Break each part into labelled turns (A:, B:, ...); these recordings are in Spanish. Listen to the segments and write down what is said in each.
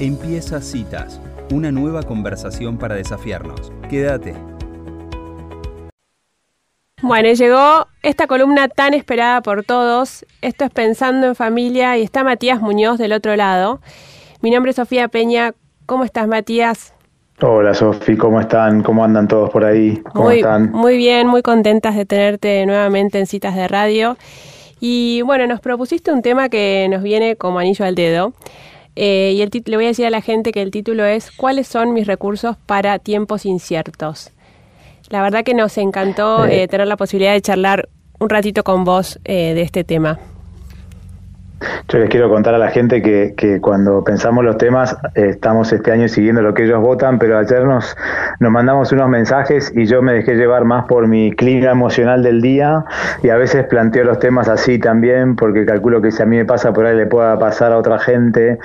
A: Empieza Citas, una nueva conversación para desafiarnos. Quédate.
B: Bueno, llegó esta columna tan esperada por todos. Esto es Pensando en Familia y está Matías Muñoz del otro lado. Mi nombre es Sofía Peña. ¿Cómo estás, Matías?
C: Hola, Sofi, ¿cómo están? ¿Cómo andan todos por ahí? ¿Cómo
B: muy,
C: están?
B: Muy bien, muy contentas de tenerte nuevamente en citas de radio. Y bueno, nos propusiste un tema que nos viene como anillo al dedo. Eh, y el le voy a decir a la gente que el título es ¿Cuáles son mis recursos para tiempos inciertos? La verdad que nos encantó eh, tener la posibilidad de charlar un ratito con vos eh, de este tema.
C: Yo les quiero contar a la gente que, que cuando pensamos los temas estamos este año siguiendo lo que ellos votan, pero ayer nos, nos mandamos unos mensajes y yo me dejé llevar más por mi clima emocional del día y a veces planteo los temas así también porque calculo que si a mí me pasa por ahí le pueda pasar a otra gente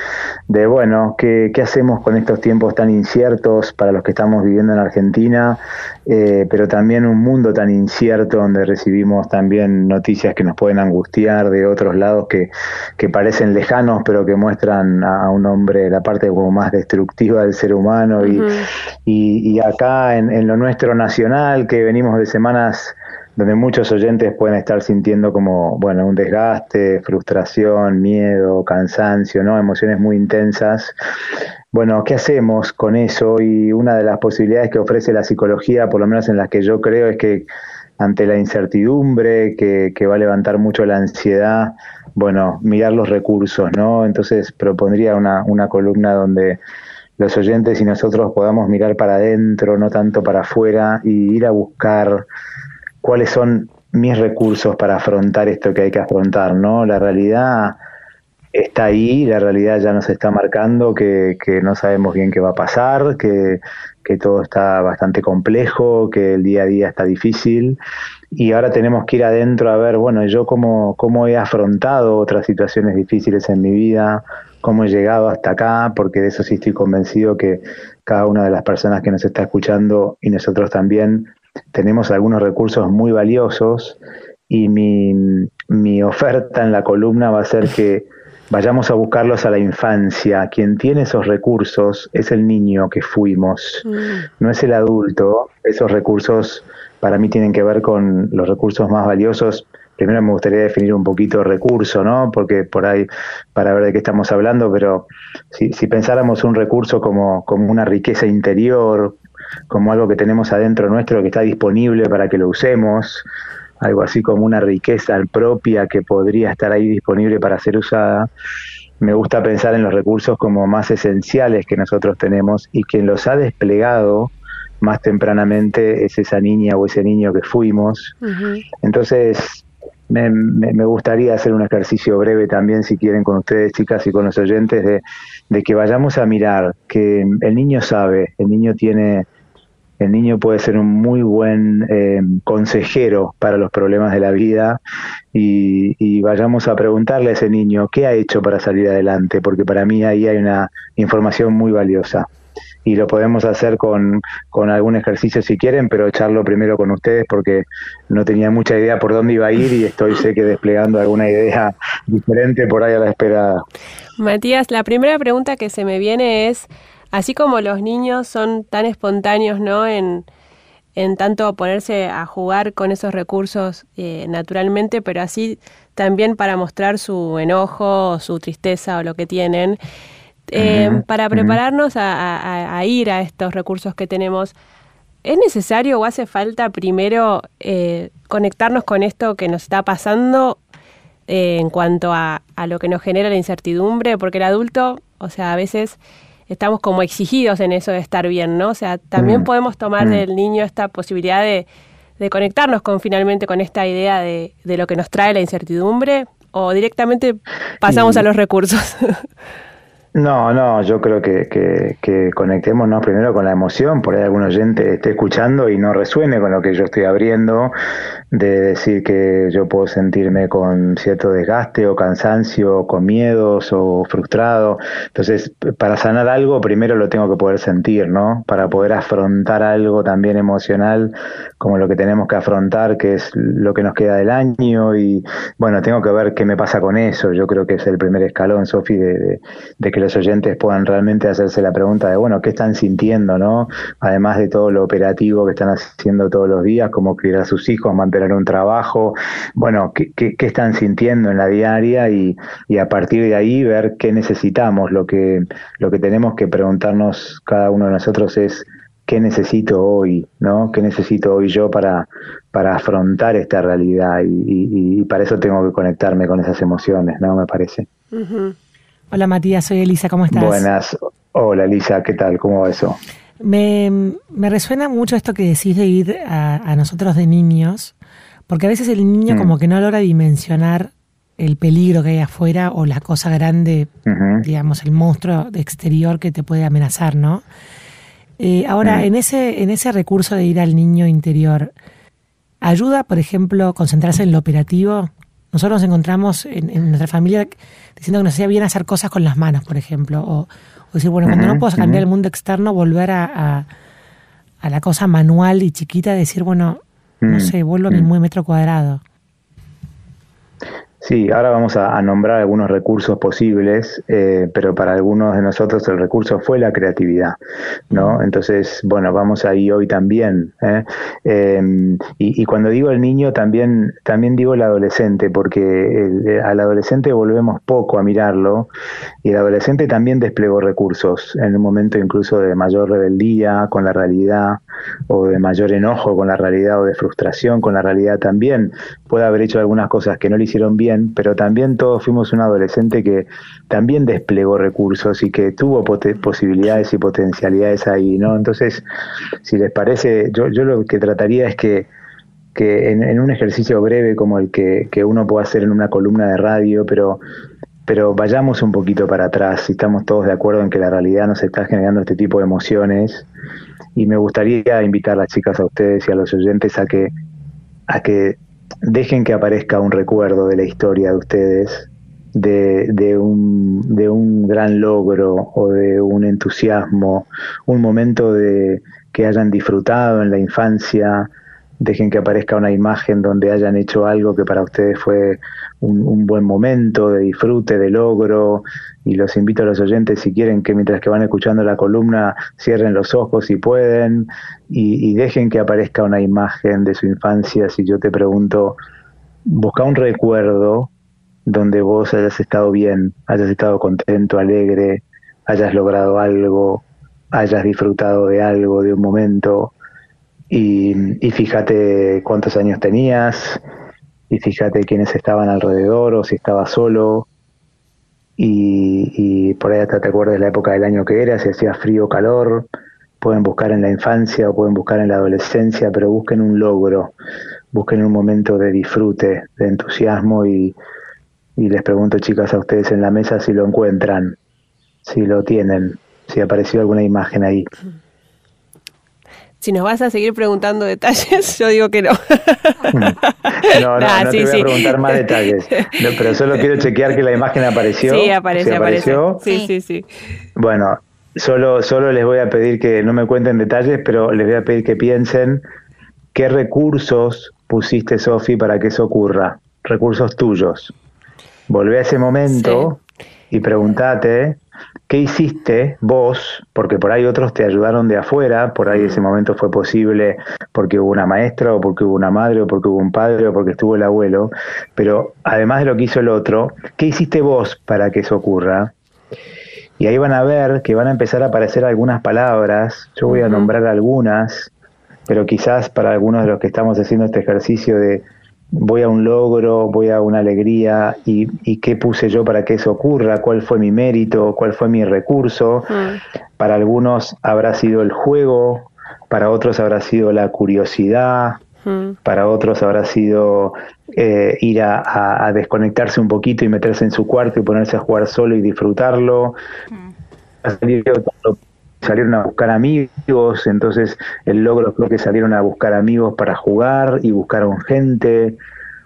C: de bueno, ¿qué, qué hacemos con estos tiempos tan inciertos para los que estamos viviendo en Argentina? Eh, pero también un mundo tan incierto donde recibimos también noticias que nos pueden angustiar de otros lados que, que parecen lejanos, pero que muestran a un hombre la parte como más destructiva del ser humano. Y, y, y acá en, en, lo nuestro nacional, que venimos de semanas donde muchos oyentes pueden estar sintiendo como, bueno, un desgaste, frustración, miedo, cansancio, ¿no? Emociones muy intensas. Bueno, ¿qué hacemos con eso? Y una de las posibilidades que ofrece la psicología, por lo menos en las que yo creo, es que ante la incertidumbre que, va a levantar mucho la ansiedad, bueno, mirar los recursos, ¿no? Entonces propondría una, una columna donde los oyentes y nosotros podamos mirar para adentro, no tanto para afuera, y ir a buscar cuáles son mis recursos para afrontar esto que hay que afrontar, ¿no? La realidad está ahí, la realidad ya nos está marcando que, que no sabemos bien qué va a pasar, que, que, todo está bastante complejo, que el día a día está difícil y ahora tenemos que ir adentro a ver, bueno, yo cómo, cómo he afrontado otras situaciones difíciles en mi vida, cómo he llegado hasta acá, porque de eso sí estoy convencido que cada una de las personas que nos está escuchando y nosotros también tenemos algunos recursos muy valiosos y mi, mi oferta en la columna va a ser que vayamos a buscarlos a la infancia. Quien tiene esos recursos es el niño que fuimos, no es el adulto. Esos recursos para mí tienen que ver con los recursos más valiosos. Primero me gustaría definir un poquito recurso, ¿no? Porque por ahí, para ver de qué estamos hablando, pero si, si pensáramos un recurso como, como una riqueza interior, como algo que tenemos adentro nuestro que está disponible para que lo usemos, algo así como una riqueza propia que podría estar ahí disponible para ser usada. Me gusta pensar en los recursos como más esenciales que nosotros tenemos y quien los ha desplegado más tempranamente es esa niña o ese niño que fuimos. Uh -huh. Entonces, me, gustaría hacer un ejercicio breve también, si quieren, con ustedes, chicas, y con los oyentes, de, de que vayamos a mirar que el niño sabe, el niño tiene el niño puede ser un muy buen eh, consejero para los problemas de la vida y, vayamos a preguntarle a ese niño qué ha hecho para salir adelante, porque para mí ahí hay una información muy valiosa. Y lo podemos hacer con, con algún ejercicio si quieren, pero echarlo primero con ustedes porque no tenía mucha idea por dónde iba a ir y estoy sé que desplegando alguna idea diferente por ahí a la esperada.
B: Matías, la primera pregunta que se me viene es, así como los niños son tan espontáneos, ¿no? En, en tanto ponerse a jugar con esos recursos eh, naturalmente, pero así también para mostrar su enojo, su tristeza o lo que tienen. Eh, uh -huh, para prepararnos uh -huh. a, a, a, ir a estos recursos que tenemos, ¿es necesario o hace falta primero eh, conectarnos con esto que nos está pasando en cuanto a, a, lo que nos genera la incertidumbre? Porque el adulto, o sea, a veces estamos como exigidos en eso de estar bien, ¿no? O sea, también mm. podemos tomar mm. del niño esta posibilidad de, de, conectarnos con finalmente con esta idea de, de, lo que nos trae la incertidumbre o directamente pasamos a los recursos.
C: No, no, yo creo que, que, que, conectémonos primero con la emoción, por ahí algún oyente esté escuchando y no resuene con lo que yo estoy abriendo, de decir que yo puedo sentirme con cierto desgaste o cansancio, con miedos o frustrado. Entonces, para sanar algo, primero lo tengo que poder sentir, ¿no? Para poder afrontar algo también emocional como lo que tenemos que afrontar, que es lo que nos queda del año. Y bueno, tengo que ver qué me pasa con eso. Yo creo que es el primer escalón, Sofi, de, de, que los oyentes puedan realmente hacerse la pregunta de, bueno, ¿qué están sintiendo, no? Además de todo lo operativo que están haciendo todos los días, como criar a sus hijos, mantener tener un trabajo, bueno, qué, qué, están sintiendo en la diaria y, y, a partir de ahí ver qué necesitamos. Lo que, lo que tenemos que preguntarnos cada uno de nosotros es qué necesito hoy, ¿no? ¿Qué necesito hoy yo para, para afrontar esta realidad? Y, y, para eso tengo que conectarme con esas emociones, ¿no? Me parece.
D: Hola Matías, soy Elisa, ¿cómo estás?
C: Buenas. Hola Elisa, ¿qué tal? ¿Cómo va eso?
D: Me, me resuena mucho esto que decís de ir a, a nosotros de niños porque a veces el niño mm. como que no logra dimensionar el peligro que hay afuera o la cosa grande, digamos, el monstruo exterior que te puede amenazar, ¿no? Eh, ahora, mm. en, ese, en ese recurso de ir al niño interior, ¿ayuda, por ejemplo, concentrarse en lo operativo? Nosotros nos encontramos en, nuestra familia diciendo que nos hacía bien hacer cosas con las manos, por ejemplo, o, decir, bueno, cuando no puedo cambiar el mundo externo, volver a, a, a, la cosa manual y chiquita, decir, bueno, no mm, sé, vuelvo a mi mm. metro cuadrado.
C: Sí, ahora vamos a, nombrar algunos recursos posibles, eh, pero para algunos de nosotros el recurso fue la creatividad, ¿no? Entonces, bueno, vamos ahí hoy también. ¿eh? Em, y, cuando digo el niño, también, también digo el adolescente, porque al adolescente volvemos poco a mirarlo, y el adolescente también desplegó recursos en un momento incluso de mayor rebeldía con la realidad, o de mayor enojo con la realidad, o de frustración con la realidad también. Puede haber hecho algunas cosas que no le hicieron bien pero también todos fuimos un adolescente que también desplegó recursos y que tuvo posibilidades y potencialidades ahí, ¿no? Entonces, si les parece, yo, yo lo que trataría es que, que en, un ejercicio breve como el que, que uno puede hacer en una columna de radio, pero pero vayamos un poquito para atrás, si estamos todos de acuerdo en que la realidad nos está generando este tipo de emociones, y me gustaría invitar a las chicas, a ustedes y a los oyentes a que, a que dejen que aparezca un recuerdo de la historia de ustedes, de, de, un, de un gran logro o de un entusiasmo, un momento de que hayan disfrutado en la infancia, dejen que aparezca una imagen donde hayan hecho algo que para ustedes fue un, buen momento de disfrute, de logro, y los invito a los oyentes si quieren que mientras que van escuchando la columna cierren los ojos si pueden y, dejen que aparezca una imagen de su infancia. Si yo te pregunto, busca un recuerdo donde vos hayas estado bien, hayas estado contento, alegre, hayas logrado algo, hayas disfrutado de algo, de un momento, y, y fíjate cuántos años tenías, y fíjate quiénes estaban alrededor o si estaba solo. Y, por ahí hasta te acuerdas la época del año que era, si hacía frío o calor. Pueden buscar en la infancia o pueden buscar en la adolescencia, pero busquen un logro, busquen un momento de disfrute, de entusiasmo y, y les pregunto, chicas, a ustedes en la mesa si lo encuentran, si lo tienen, si apareció alguna imagen ahí.
B: Si nos vas a seguir preguntando detalles, yo digo que no.
C: no, no, no te voy a preguntar más detalles. pero solo quiero chequear que la imagen apareció.
B: Sí, aparece, apareció. Sí, sí, sí.
C: Bueno, solo, solo les voy a pedir que no me cuenten detalles, pero les voy a pedir que piensen qué recursos pusiste, Sofi, para que eso ocurra. Recursos tuyos. Volvé a ese momento y pregúntate ¿Qué hiciste vos? Porque por ahí otros te ayudaron de afuera, por ahí ese momento fue posible porque hubo una maestra o porque hubo una madre o porque hubo un padre o porque estuvo el abuelo, pero además de lo que hizo el otro, ¿qué hiciste vos para que eso ocurra? Y ahí van a ver que van a empezar a aparecer algunas palabras, yo voy a nombrar algunas, pero quizás para algunos de los que estamos haciendo este ejercicio de voy a un logro, voy a una alegría y, qué puse yo para que eso ocurra, cuál fue mi mérito, cuál fue mi recurso. Mm. Para algunos habrá sido el juego, para otros habrá sido la curiosidad, mm. para otros habrá sido eh, ir a, desconectarse un poquito y meterse en su cuarto y ponerse a jugar solo y disfrutarlo. Mm. Salieron a buscar amigos, entonces el logro fue que salieron a buscar amigos para jugar y buscaron gente,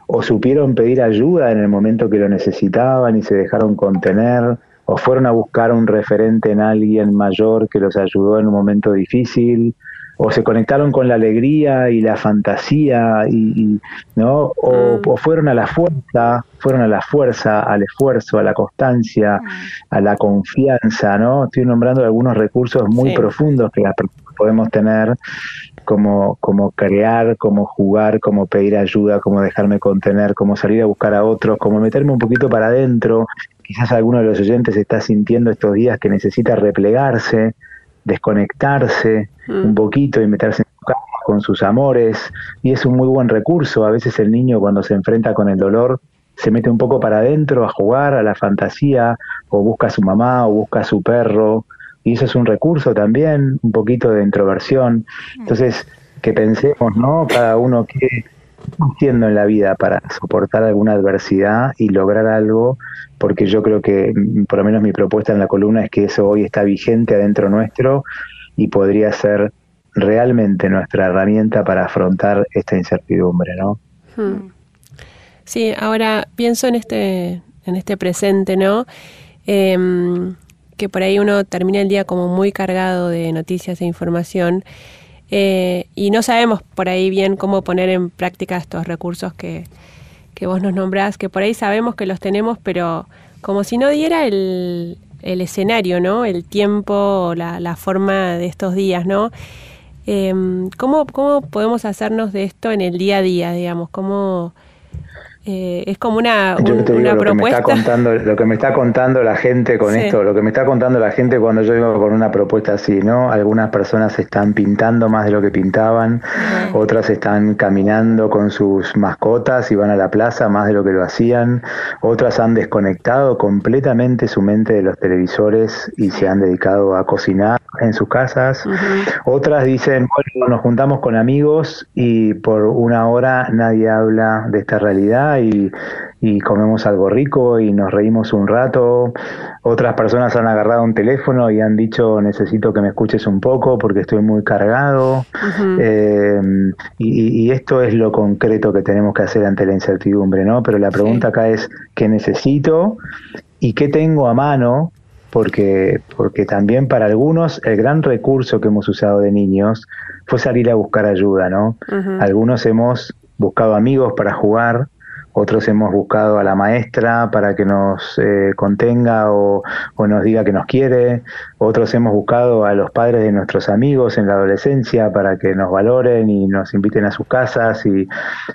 C: o supieron pedir ayuda en el momento que lo necesitaban y se dejaron contener, o fueron a buscar un referente en alguien mayor que los ayudó en un momento difícil, o se conectaron con la alegría y la fantasía y, no o, mm. o, fueron a la fuerza fueron a la fuerza al esfuerzo a la constancia mm. a la confianza no estoy nombrando algunos recursos muy profundos que podemos tener como como crear como jugar como pedir ayuda como dejarme contener como salir a buscar a otros como meterme un poquito para adentro. Quizás alguno de los oyentes está sintiendo estos días que necesita replegarse desconectarse un mm. poquito y meterse en su con sus amores, y es un muy buen recurso. A veces el niño cuando se enfrenta con el dolor se mete un poco para adentro a jugar, a la fantasía, o busca a su mamá, o busca a su perro, y eso es un recurso también, un poquito de introversión. Mm. Entonces, que pensemos, ¿no? Cada uno que haciendo en la vida para soportar alguna adversidad y lograr algo, porque yo creo que, mm, por lo menos mi propuesta en la columna es que eso hoy está vigente adentro nuestro y podría ser realmente nuestra herramienta para afrontar esta incertidumbre, ¿no? Hmm.
B: Sí, ahora pienso en este, en este presente, ¿no? Em, que por ahí uno termina el día como muy cargado de noticias e información eh, y no sabemos por ahí bien cómo poner en práctica estos recursos que, que vos nos nombrás, que por ahí sabemos que los tenemos, pero como si no diera el, el escenario, ¿no? El tiempo, la, la forma de estos días, ¿no? Eh, ¿cómo, ¿Cómo podemos hacernos de esto en el día a día, digamos? ¿Cómo, eh, es como una, una
C: lo
B: propuesta.
C: Que me está contando, lo que me está contando la gente con esto, lo que me está contando la gente cuando yo digo con una propuesta así, ¿no? Algunas personas están pintando más de lo que pintaban, otras están caminando con sus mascotas y van a la plaza más de lo que lo hacían, otras han desconectado completamente su mente de los televisores y se han dedicado a cocinar en sus casas, otras dicen, bueno, nos juntamos con amigos y por una hora nadie habla de esta realidad y, comemos algo rico y nos reímos un rato. Otras personas han agarrado un teléfono y han dicho necesito que me escuches un poco porque estoy muy cargado. Eh, y, esto es lo concreto que tenemos que hacer ante la incertidumbre, ¿no? Pero la pregunta acá es ¿qué necesito y qué tengo a mano? Porque, porque también para algunos el gran recurso que hemos usado de niños fue salir a buscar ayuda, ¿no? Algunos hemos buscado amigos para jugar, otros hemos buscado a la maestra para que nos eh, contenga o, nos diga que nos quiere, otros hemos buscado a los padres de nuestros amigos en la adolescencia para que nos valoren y nos inviten a sus casas y,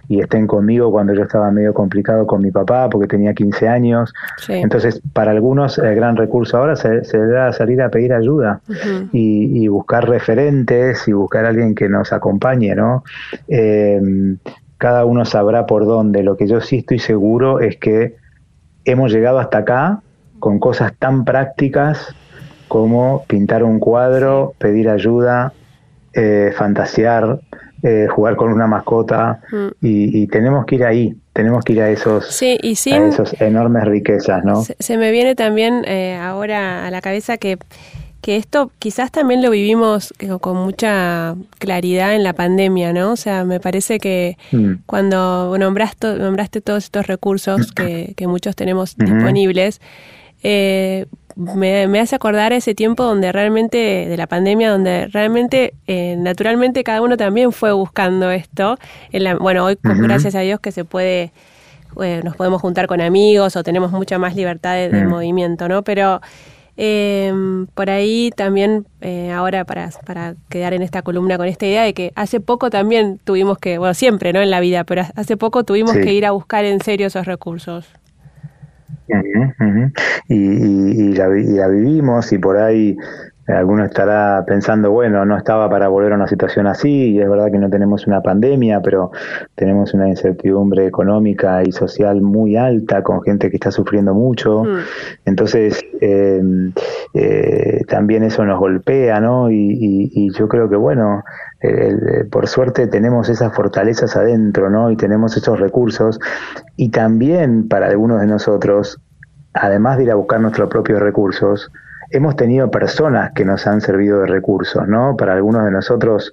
C: estén conmigo cuando yo estaba medio complicado con mi papá porque tenía 15 años. Entonces, para algunos el gran recurso ahora se, se a salir a pedir ayuda y, buscar referentes y buscar a alguien que nos acompañe, ¿no? Eh, cada uno sabrá por dónde. Lo que yo sí estoy seguro es que hemos llegado hasta acá con cosas tan prácticas como pintar un cuadro, pedir ayuda, eh, fantasear, eh, jugar con una mascota mm. y, tenemos que ir ahí, tenemos que ir a esos,
B: sí, y
C: esos enormes riquezas, ¿no?
B: Se, me viene también eh, ahora a la cabeza que que esto quizás también lo vivimos eh, con mucha claridad en la pandemia, ¿no? O sea, me parece que mm. cuando nombraste, nombraste todos estos recursos que, que muchos tenemos disponibles, eh, me, hace acordar ese tiempo donde realmente, de la pandemia, donde realmente, eh, naturalmente, cada uno también fue buscando esto. En la, bueno, hoy, gracias a Dios, que se puede, nos podemos juntar con amigos o tenemos mucha más libertad de, de mm. movimiento, ¿no? Pero eh, por ahí también, eh, ahora para, para quedar en esta columna con esta idea de que hace poco también tuvimos que, bueno, siempre, ¿no? En la vida, pero hace poco tuvimos que ir a buscar en serio esos recursos.
C: Y, la, y, la, vivimos y por ahí alguno estará pensando, bueno, no estaba para volver a una situación así, y es verdad que no tenemos una pandemia, pero tenemos una incertidumbre económica y social muy alta, con gente que está sufriendo mucho. Mm. Entonces, eh, eh, también eso nos golpea, ¿no? Y, yo creo que, bueno, por suerte tenemos esas fortalezas adentro, ¿no? Y tenemos esos recursos. Y también para algunos de nosotros, además de ir a buscar nuestros propios recursos, hemos tenido personas que nos han servido de recursos, ¿no? Para algunos de nosotros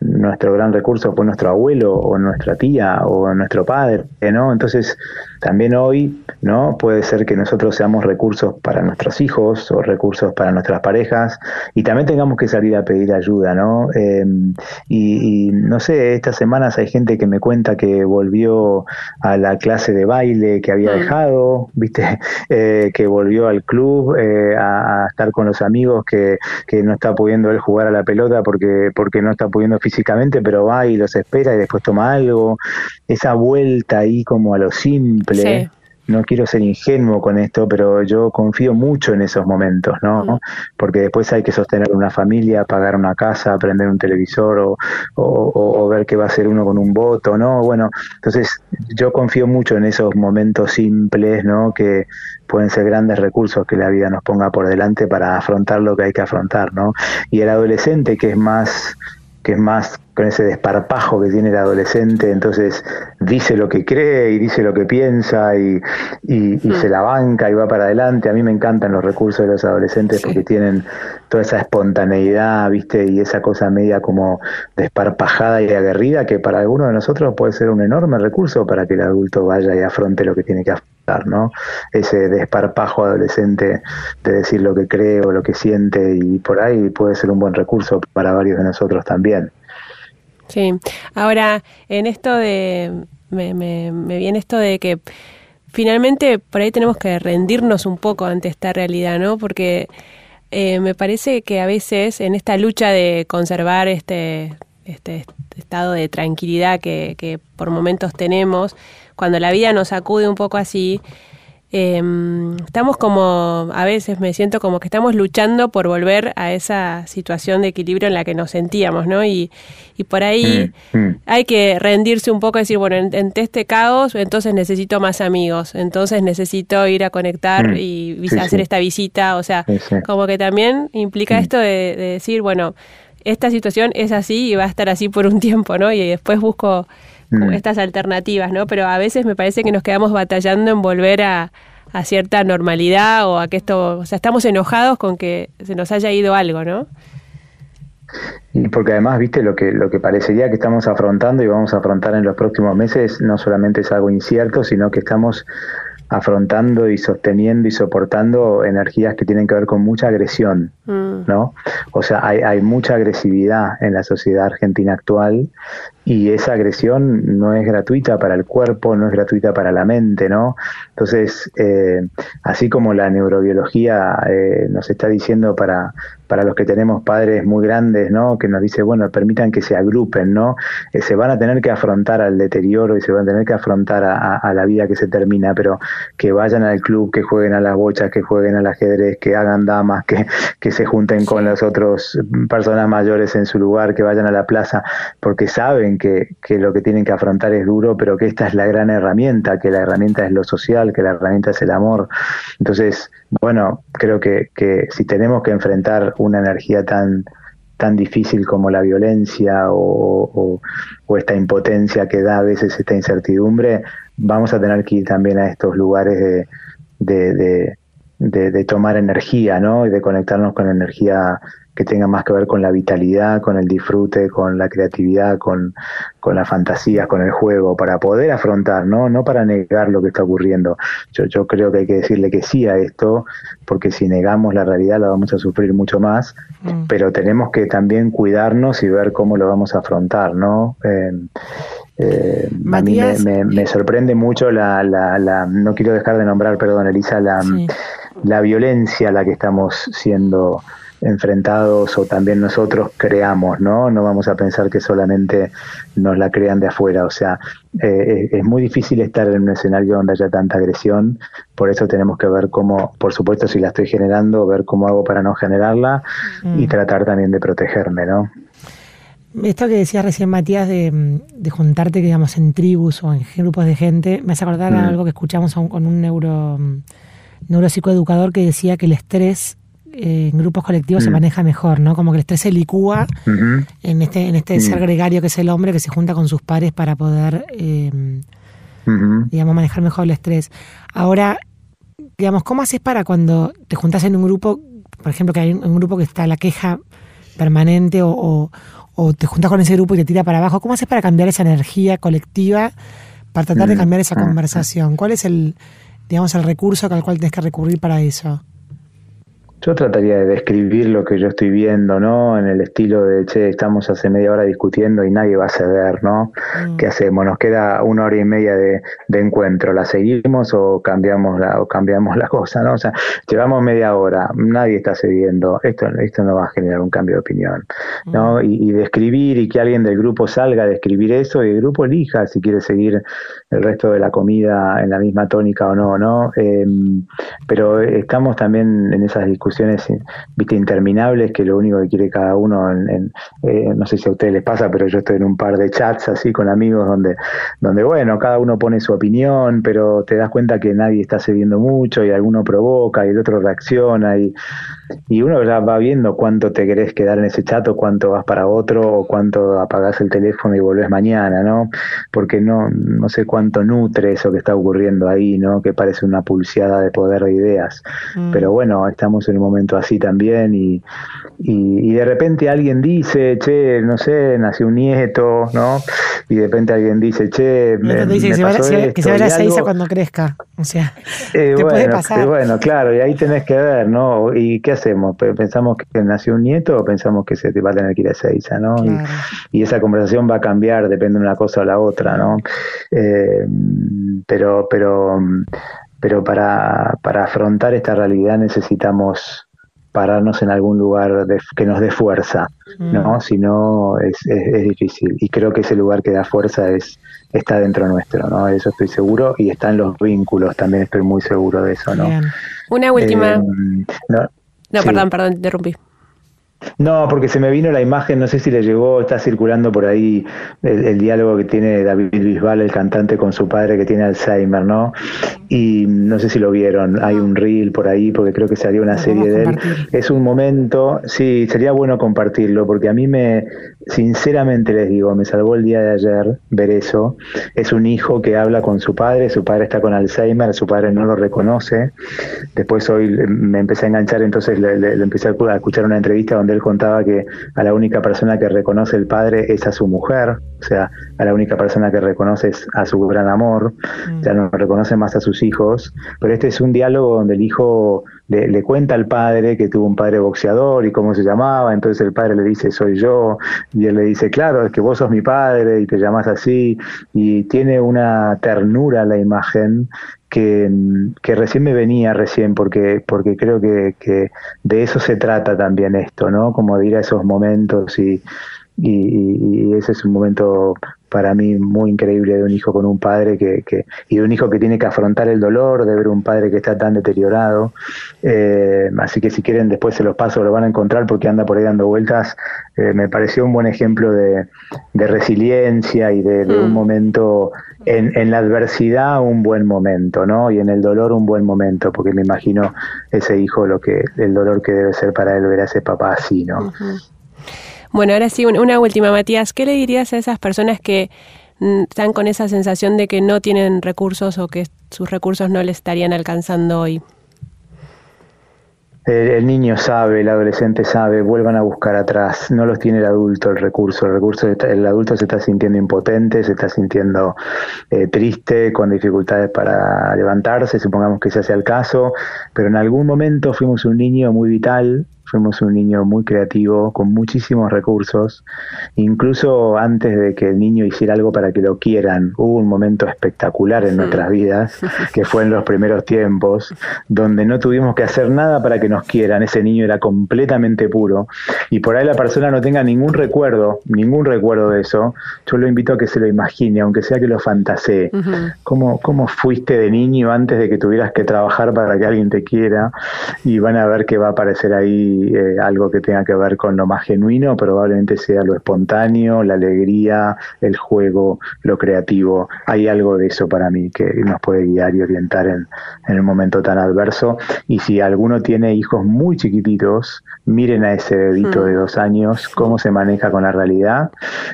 C: nuestro gran recurso fue nuestro abuelo o nuestra tía o nuestro padre, ¿no? Entonces, también hoy, ¿no? Puede ser que nosotros seamos recursos para nuestros hijos o recursos para nuestras parejas y también tengamos que salir a pedir ayuda, ¿no? Em, y, no sé, estas semanas hay gente que me cuenta que volvió a la clase de baile que había mm. dejado, ¿viste? Eh, que volvió al club eh, a, estar con los amigos, que, que no está pudiendo él jugar a la pelota porque, porque no está pudiendo físicamente, pero va y los espera y después toma algo. Esa vuelta ahí como a lo simple. No quiero ser ingenuo con esto, pero yo confío mucho en esos momentos, ¿no? Mm. Porque después hay que sostener una familia, pagar una casa, aprender un televisor o, o, ver qué va a hacer uno con un voto, ¿no? Bueno, entonces yo confío mucho en esos momentos simples, ¿no? Que pueden ser grandes recursos que la vida nos ponga por delante para afrontar lo que hay que afrontar, ¿no? Y el adolescente que es más que es más con ese desparpajo que tiene el adolescente, entonces dice lo que cree y dice lo que piensa y, y, mm. se la banca y va para adelante. A mí me encantan los recursos de los adolescentes porque tienen toda esa espontaneidad, ¿viste? Y esa cosa media como desparpajada y aguerrida que para algunos de nosotros puede ser un enorme recurso para que el adulto vaya y afronte lo que tiene que afrontar, ¿no? Ese desparpajo adolescente de decir lo que cree o lo que siente y por ahí puede ser un buen recurso para varios de nosotros también.
B: Sí, ahora en esto de, me, me, me viene esto de que finalmente por ahí tenemos que rendirnos un poco ante esta realidad, ¿no? Porque eh, me parece que a veces en esta lucha de conservar este, este estado de tranquilidad que, que por momentos tenemos, cuando la vida nos sacude un poco así, eh, estamos como, a veces me siento como que estamos luchando por volver a esa situación de equilibrio en la que nos sentíamos, ¿no? Y, y por ahí mm, mm. hay que rendirse un poco y decir, bueno, en, este caos, entonces necesito más amigos, entonces necesito ir a conectar mm. y hacer esta visita, o sea, como que también implica esto de, decir, bueno, esta situación es así y va a estar así por un tiempo, ¿no? Y después busco Mm. estas alternativas, ¿no? Pero a veces me parece que nos quedamos batallando en volver a, cierta normalidad o a que esto, o sea, estamos enojados con que se nos haya ido algo, ¿no?
C: Y porque además, viste, lo que, lo que parecería que estamos afrontando y vamos a afrontar en los próximos meses no solamente es algo incierto, sino que estamos afrontando y sosteniendo y soportando energías que tienen que ver con mucha agresión, mm. ¿no? O sea, hay, hay mucha agresividad en la sociedad argentina actual y esa agresión no es gratuita para el cuerpo, no es gratuita para la mente, ¿no? Entonces, eh, así como la neurobiología eh, nos está diciendo para, para los que tenemos padres muy grandes, ¿no? Que nos dice, bueno, permitan que se agrupen, ¿no? Eh, se van a tener que afrontar al deterioro y se van a tener que afrontar a, la vida que se termina, pero que vayan al club, que jueguen a las bochas, que jueguen al ajedrez, que hagan damas, que, que se junten con las otras personas mayores en su lugar, que vayan a la plaza, porque saben que, lo que tienen que afrontar es duro, pero que esta es la gran herramienta, que la herramienta es lo social, que la herramienta es el amor. Entonces, bueno, creo que, si tenemos que enfrentar una energía tan tan difícil como la violencia o, esta impotencia que da a veces esta incertidumbre, vamos a tener que ir también a estos lugares de tomar energía, ¿no? Y de conectarnos con energía que tenga más que ver con la vitalidad, con el disfrute, con la creatividad, con, con la fantasía, con el juego, para poder afrontar, ¿no? No para negar lo que está ocurriendo. Yo, yo creo que hay que decirle que sí a esto, porque si negamos la realidad la vamos a sufrir mucho más, mm. pero tenemos que también cuidarnos y ver cómo lo vamos a afrontar, ¿no? Eh, eh, a mí me, sorprende mucho la, la, la, no quiero dejar de nombrar, perdón, Elisa, la, la violencia a la que estamos siendo enfrentados o también nosotros creamos, ¿no? No vamos a pensar que solamente nos la crean de afuera, o sea, eh, es muy difícil estar en un escenario donde haya tanta agresión, por eso tenemos que ver cómo, por supuesto, si la estoy generando, ver cómo hago para no generarla y mm. tratar también de protegerme, ¿no?
D: Esto que decía recién Matías de, juntarte, digamos, en tribus o en grupos de gente, me hace acordar mm. algo que escuchamos con un neuro, neuropsicoeducador que decía que el estrés en grupos colectivos se mm. maneja mejor, ¿no? Como que el estrés se licúa en este, en este ser mm. gregario que es el hombre que se junta con sus pares para poder, em, digamos, manejar mejor el estrés. Ahora, digamos, ¿cómo haces para cuando te juntas en un grupo por ejemplo, que hay un, grupo que está la queja permanente o, te juntas con ese grupo y te tira para abajo. ¿Cómo haces para cambiar esa energía colectiva, para tratar de mm. cambiar esa conversación? ¿Cuál es el, digamos, el recurso al cual tienes que recurrir para eso?
C: Yo trataría de describir lo que yo estoy viendo, ¿no? En el estilo de, che, estamos hace media hora discutiendo y nadie va a ceder, ¿no? Mm. ¿Qué hacemos? Nos queda una hora y media de, encuentro. ¿La seguimos o cambiamos la, o cambiamos la cosa, ¿no? O sea, llevamos media hora, nadie está cediendo. Esto, esto no va a generar un cambio de opinión, ¿no? Mm. Y, describir y que alguien del grupo salga a describir eso y el grupo elija si quiere seguir el resto de la comida en la misma tónica o no, ¿no? Em, pero estamos también en esas discusiones viste interminables que lo único que quiere cada uno en, eh, no sé si a ustedes les pasa pero yo estoy en un par de chats así con amigos donde donde bueno cada uno pone su opinión pero te das cuenta que nadie está cediendo mucho y alguno provoca y el otro reacciona y y uno ya va viendo cuánto te querés quedar en ese chat o cuánto vas para otro o cuánto apagás el teléfono y volvés mañana, ¿no? Porque no, no sé cuánto nutre eso que está ocurriendo ahí, ¿no? Que parece una pulseada de poder de ideas. Mm. Pero bueno, estamos en un momento así también y, y, de repente alguien dice, che, no sé, nació un nieto, ¿no? Y de repente alguien dice, che,
D: me, dice que, se vaya, que se vaya a Seiza cuando crezca. O sea,
C: eh, te puede pasar. bueno, claro, y ahí tenés que ver, ¿no? ¿Y qué hacemos? ¿Pensamos que nació un nieto o pensamos que se te va a tener que ir a Seiza, ¿no? Y, esa conversación va a cambiar, depende de una cosa o la otra, ¿no? Eh, pero, pero, pero para, para afrontar esta realidad necesitamos pararnos en algún lugar que nos dé fuerza, ¿no? Mm. Si no, es, es, difícil. Y creo que ese lugar que da fuerza es está dentro nuestro, ¿no? Eso estoy seguro. Y está en los vínculos, también estoy muy seguro de eso, ¿no?
B: Una última. Eh, no, perdón, perdón, interrumpí.
C: No, porque se me vino la imagen, no sé si le llegó, está circulando por ahí el, diálogo que tiene David Bisbal, el cantante, con su padre que tiene Alzheimer, ¿no? Y no sé si lo vieron, hay un reel por ahí, porque creo que haría una serie de él. Es un momento, sí, sería bueno compartirlo, porque a mí me, sinceramente les digo, me salvó el día de ayer ver eso. Es un hijo que habla con su padre, su padre está con Alzheimer, su padre no lo reconoce. Después hoy me empecé a enganchar, entonces le, empecé a escuchar una entrevista donde él contaba que a la única persona que reconoce el padre es a su mujer, o sea, a la única persona que reconoce es a su gran amor, mm. ya no reconoce más a sus hijos. Pero este es un diálogo donde el hijo le, cuenta al padre que tuvo un padre boxeador y cómo se llamaba, entonces el padre le dice, soy yo, y él le dice, claro, es que vos sos mi padre y te llamas así, y tiene una ternura la imagen que, que, recién me venía recién, porque, porque creo que, que, de eso se trata también esto, ¿no? Como de ir a esos momentos y, y, y, ese es un momento para mí muy increíble de un hijo con un padre que, que, y de un hijo que tiene que afrontar el dolor de ver un padre que está tan deteriorado. Eh, así que si quieren después se los paso, lo van a encontrar porque anda por ahí dando vueltas. Eh, me pareció un buen ejemplo de, de resiliencia y de, un mm. momento, en, en, la adversidad un buen momento, ¿no? Y en el dolor un buen momento, porque me imagino ese hijo lo que, el dolor que debe ser para él ver a ese papá así, ¿no?
B: Bueno, ahora sí, una última, Matías. ¿Qué le dirías a esas personas que mm, están con esa sensación de que no tienen recursos o que sus recursos no les estarían alcanzando hoy?
C: El, niño sabe, el adolescente sabe, vuelvan a buscar atrás, no los tiene el adulto el recurso, el recurso el adulto se está sintiendo impotente, se está sintiendo eh, triste, con dificultades para levantarse, supongamos que ese sea el caso, pero en algún momento fuimos un niño muy vital, Fuimos un niño muy creativo, con muchísimos recursos. Incluso antes de que el niño hiciera algo para que lo quieran, hubo un momento espectacular en nuestras vidas, que fue en los primeros tiempos, donde no tuvimos que hacer nada para que nos quieran. Ese niño era completamente puro. Y por ahí la persona no tenga ningún recuerdo, ningún recuerdo de eso. Yo lo invito a que se lo imagine, aunque sea que lo fantasee. ¿Cómo, ¿Cómo fuiste de niño antes de que tuvieras que trabajar para que alguien te quiera? Y van a ver que va a aparecer ahí eh, algo que tenga que ver con lo más genuino, probablemente sea lo espontáneo, la alegría, el juego, lo creativo. Hay algo de eso para mí que nos puede guiar y orientar en, en un momento tan adverso. Y si alguno tiene hijos muy chiquititos, miren a ese bebito de dos años, cómo se maneja con la realidad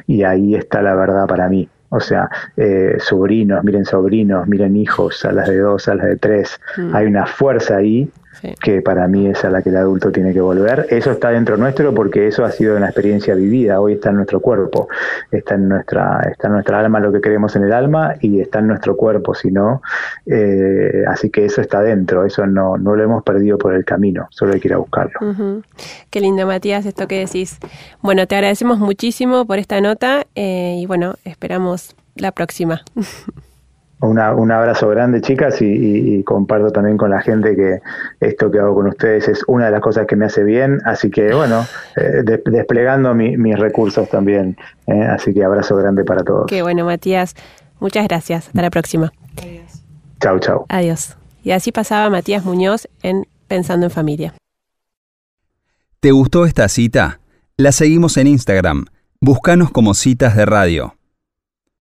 C: y ahí está la verdad para mí. O sea, eh, sobrinos, miren sobrinos, miren hijos, a las de dos, a las de tres. Hay una fuerza ahí que para mí es a la que el adulto tiene que volver. Eso está dentro nuestro porque eso ha sido una experiencia vivida, hoy está en nuestro cuerpo, está en nuestra, está en nuestra alma lo que queremos en el alma y está en nuestro cuerpo, si no, eh, así que eso está dentro, eso no, no lo hemos perdido por el camino, solo hay que ir a buscarlo.
B: Qué lindo Matías esto que decís. Bueno, te agradecemos muchísimo por esta nota eh, y bueno, esperamos la próxima.
C: un abrazo grande, chicas, y, comparto también con la gente que esto que hago con ustedes es una de las cosas que me hace bien, así que bueno, eh, desplegando mis recursos también, eh, así que abrazo grande para todos.
B: Qué bueno, Matías, muchas gracias, hasta la próxima.
C: Adiós. Chau, chau.
B: Adiós. Y así pasaba Matías Muñoz en Pensando en Familia.
A: ¿Te gustó esta cita? La seguimos en Instagram. Búscanos como citas de radio.